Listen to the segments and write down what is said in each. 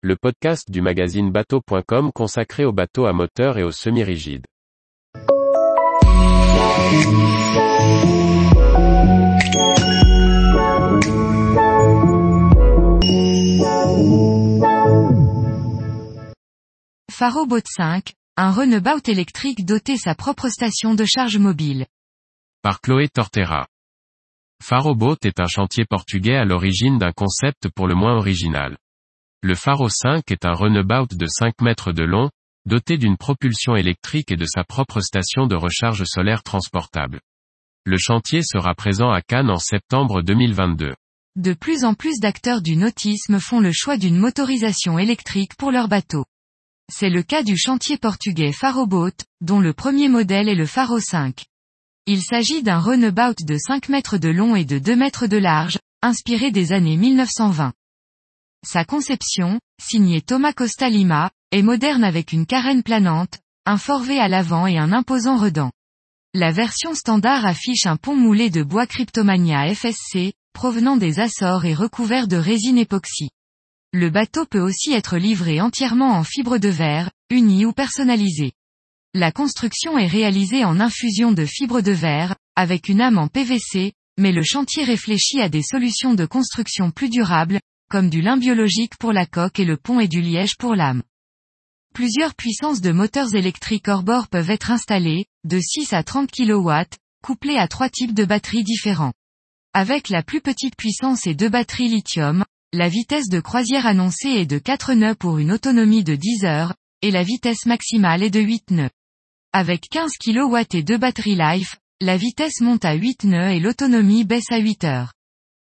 le podcast du magazine bateau.com consacré aux bateaux à moteur et aux semi-rigides. Faro Boat 5, un runabout électrique doté sa propre station de charge mobile. Par Chloé Tortera. Faro Boat est un chantier portugais à l'origine d'un concept pour le moins original. Le Faro 5 est un runabout de 5 mètres de long, doté d'une propulsion électrique et de sa propre station de recharge solaire transportable. Le chantier sera présent à Cannes en septembre 2022. De plus en plus d'acteurs du nautisme font le choix d'une motorisation électrique pour leur bateau. C'est le cas du chantier portugais Faro Boat, dont le premier modèle est le Faro 5. Il s'agit d'un runabout de 5 mètres de long et de 2 mètres de large, inspiré des années 1920. Sa conception, signée Thomas Costa Lima, est moderne avec une carène planante, un forvet à l'avant et un imposant redent. La version standard affiche un pont moulé de bois Cryptomania FSC, provenant des Açores et recouvert de résine époxy. Le bateau peut aussi être livré entièrement en fibre de verre, uni ou personnalisé. La construction est réalisée en infusion de fibre de verre, avec une âme en PVC, mais le chantier réfléchit à des solutions de construction plus durables, comme du lin biologique pour la coque et le pont et du liège pour l'âme. Plusieurs puissances de moteurs électriques hors bord peuvent être installées, de 6 à 30 kW, couplées à trois types de batteries différents. Avec la plus petite puissance et deux batteries lithium, la vitesse de croisière annoncée est de 4 nœuds pour une autonomie de 10 heures, et la vitesse maximale est de 8 nœuds. Avec 15 kW et deux batteries Life, la vitesse monte à 8 nœuds et l'autonomie baisse à 8 heures.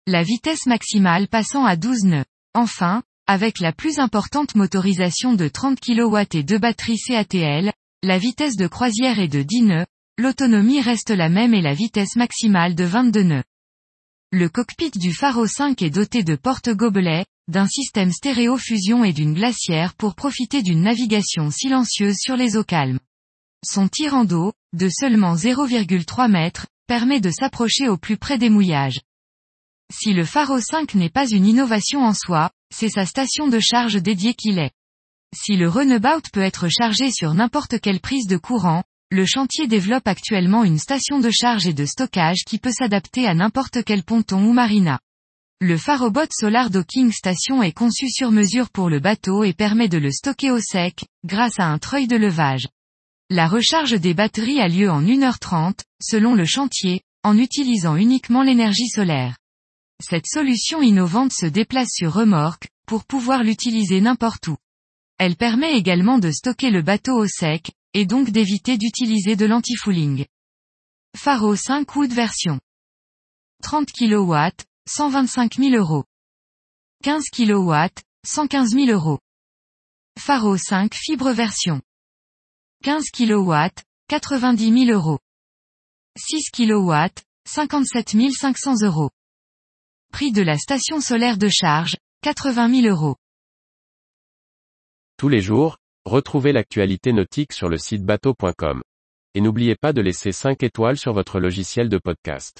La vitesse maximale passant à 12 nœuds. Enfin, avec la plus importante motorisation de 30 kW et deux batteries CATL, la vitesse de croisière est de 10 nœuds, l'autonomie reste la même et la vitesse maximale de 22 nœuds. Le cockpit du Faro 5 est doté de porte-gobelets, d'un système stéréo-fusion et d'une glacière pour profiter d'une navigation silencieuse sur les eaux calmes. Son tirant d'eau, de seulement 0,3 mètres, permet de s'approcher au plus près des mouillages. Si le Faro 5 n'est pas une innovation en soi, c'est sa station de charge dédiée qu'il est. Si le runabout peut être chargé sur n'importe quelle prise de courant, le chantier développe actuellement une station de charge et de stockage qui peut s'adapter à n'importe quel ponton ou marina. Le Farobot Solar Docking Station est conçu sur mesure pour le bateau et permet de le stocker au sec, grâce à un treuil de levage. La recharge des batteries a lieu en 1h30, selon le chantier, en utilisant uniquement l'énergie solaire. Cette solution innovante se déplace sur remorque, pour pouvoir l'utiliser n'importe où. Elle permet également de stocker le bateau au sec, et donc d'éviter d'utiliser de l'antifouling. Faro 5 Wood version. 30 kW, 125 000 euros. 15 kW, 115 000 euros. Faro 5 fibre version. 15 kW, 90 000 euros. 6 kW, 57 500 euros. Prix de la station solaire de charge, 80 000 euros. Tous les jours, retrouvez l'actualité nautique sur le site bateau.com. Et n'oubliez pas de laisser 5 étoiles sur votre logiciel de podcast.